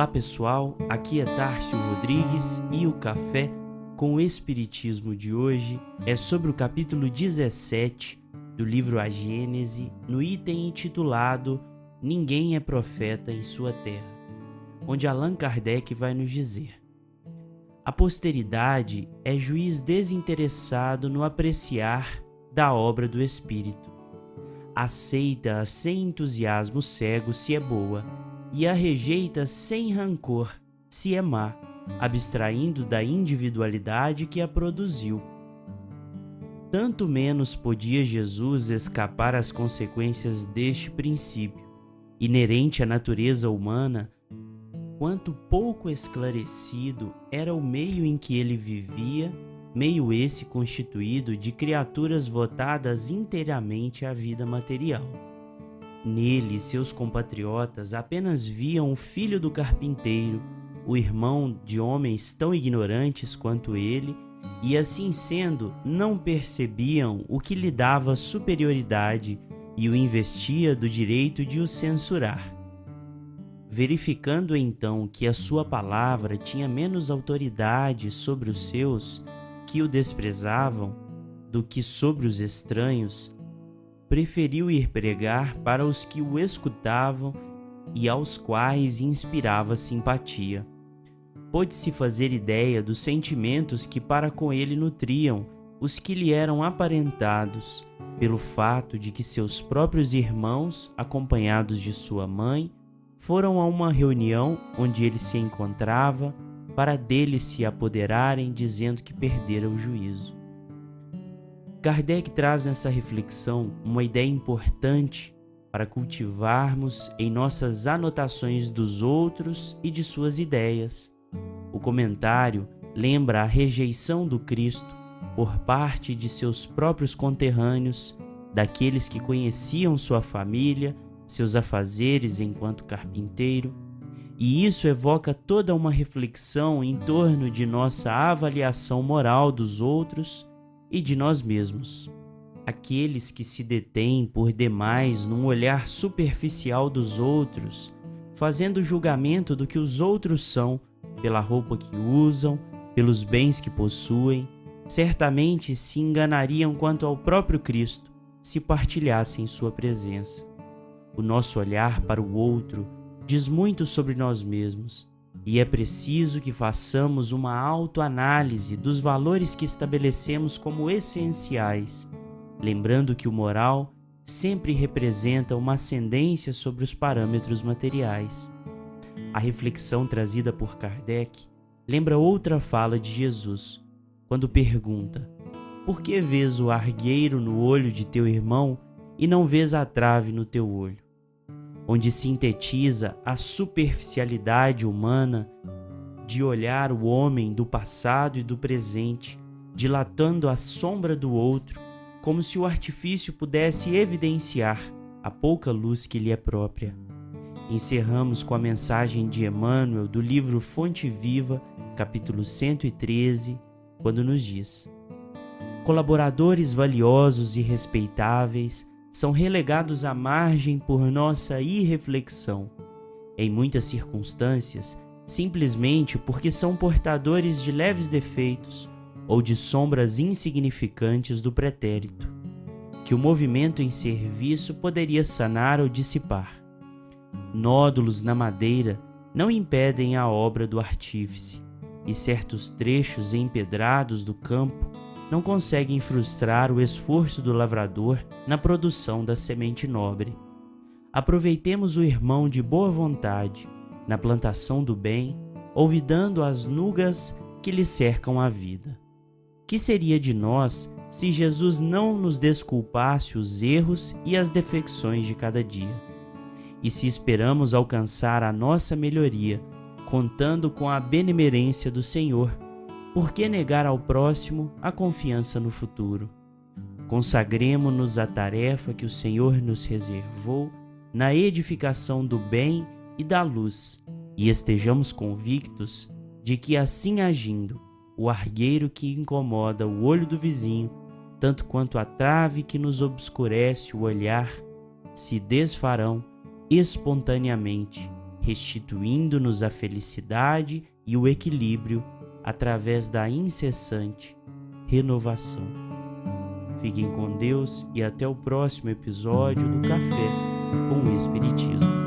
Olá pessoal, aqui é Tárcio Rodrigues e o Café com o Espiritismo de hoje é sobre o capítulo 17 do livro A Gênese, no item intitulado Ninguém é profeta em sua terra, onde Allan Kardec vai nos dizer: A posteridade é juiz desinteressado no apreciar da obra do Espírito. Aceita-a sem entusiasmo cego se é boa e a rejeita sem rancor, se é má, abstraindo da individualidade que a produziu. Tanto menos podia Jesus escapar às consequências deste princípio, inerente à natureza humana, quanto pouco esclarecido era o meio em que ele vivia, meio esse constituído de criaturas votadas inteiramente à vida material. Nele, seus compatriotas apenas viam o filho do carpinteiro, o irmão de homens tão ignorantes quanto ele, e assim sendo, não percebiam o que lhe dava superioridade e o investia do direito de o censurar. Verificando então que a sua palavra tinha menos autoridade sobre os seus, que o desprezavam, do que sobre os estranhos, preferiu ir pregar para os que o escutavam e aos quais inspirava simpatia. Pôde-se fazer ideia dos sentimentos que para com ele nutriam os que lhe eram aparentados, pelo fato de que seus próprios irmãos, acompanhados de sua mãe, foram a uma reunião onde ele se encontrava para dele se apoderarem, dizendo que perdera o juízo. Kardec traz nessa reflexão uma ideia importante para cultivarmos em nossas anotações dos outros e de suas ideias. O comentário lembra a rejeição do Cristo por parte de seus próprios conterrâneos, daqueles que conheciam sua família, seus afazeres enquanto carpinteiro, e isso evoca toda uma reflexão em torno de nossa avaliação moral dos outros e de nós mesmos. Aqueles que se detêm por demais num olhar superficial dos outros, fazendo julgamento do que os outros são, pela roupa que usam, pelos bens que possuem, certamente se enganariam quanto ao próprio Cristo se partilhassem sua presença. O nosso olhar para o outro diz muito sobre nós mesmos e é preciso que façamos uma autoanálise dos valores que estabelecemos como essenciais, lembrando que o moral sempre representa uma ascendência sobre os parâmetros materiais. A reflexão trazida por Kardec lembra outra fala de Jesus, quando pergunta: Por que vês o argueiro no olho de teu irmão e não vês a trave no teu olho? Onde sintetiza a superficialidade humana de olhar o homem do passado e do presente, dilatando a sombra do outro, como se o artifício pudesse evidenciar a pouca luz que lhe é própria. Encerramos com a mensagem de Emmanuel do livro Fonte Viva, capítulo 113, quando nos diz: Colaboradores valiosos e respeitáveis são relegados à margem por nossa irreflexão, em muitas circunstâncias, simplesmente porque são portadores de leves defeitos ou de sombras insignificantes do pretérito, que o movimento em serviço poderia sanar ou dissipar. Nódulos na madeira não impedem a obra do artífice, e certos trechos empedrados do campo não conseguem frustrar o esforço do lavrador na produção da semente nobre. Aproveitemos o irmão de boa vontade na plantação do bem, olvidando as nugas que lhe cercam a vida. Que seria de nós se Jesus não nos desculpasse os erros e as defecções de cada dia? E se esperamos alcançar a nossa melhoria, contando com a benemerência do Senhor, por que negar ao próximo a confiança no futuro? Consagremos-nos à tarefa que o Senhor nos reservou na edificação do bem e da luz, e estejamos convictos de que, assim agindo, o argueiro que incomoda o olho do vizinho, tanto quanto a trave que nos obscurece o olhar, se desfarão espontaneamente restituindo-nos a felicidade e o equilíbrio através da incessante renovação. Fiquem com Deus e até o próximo episódio do Café com o Espiritismo.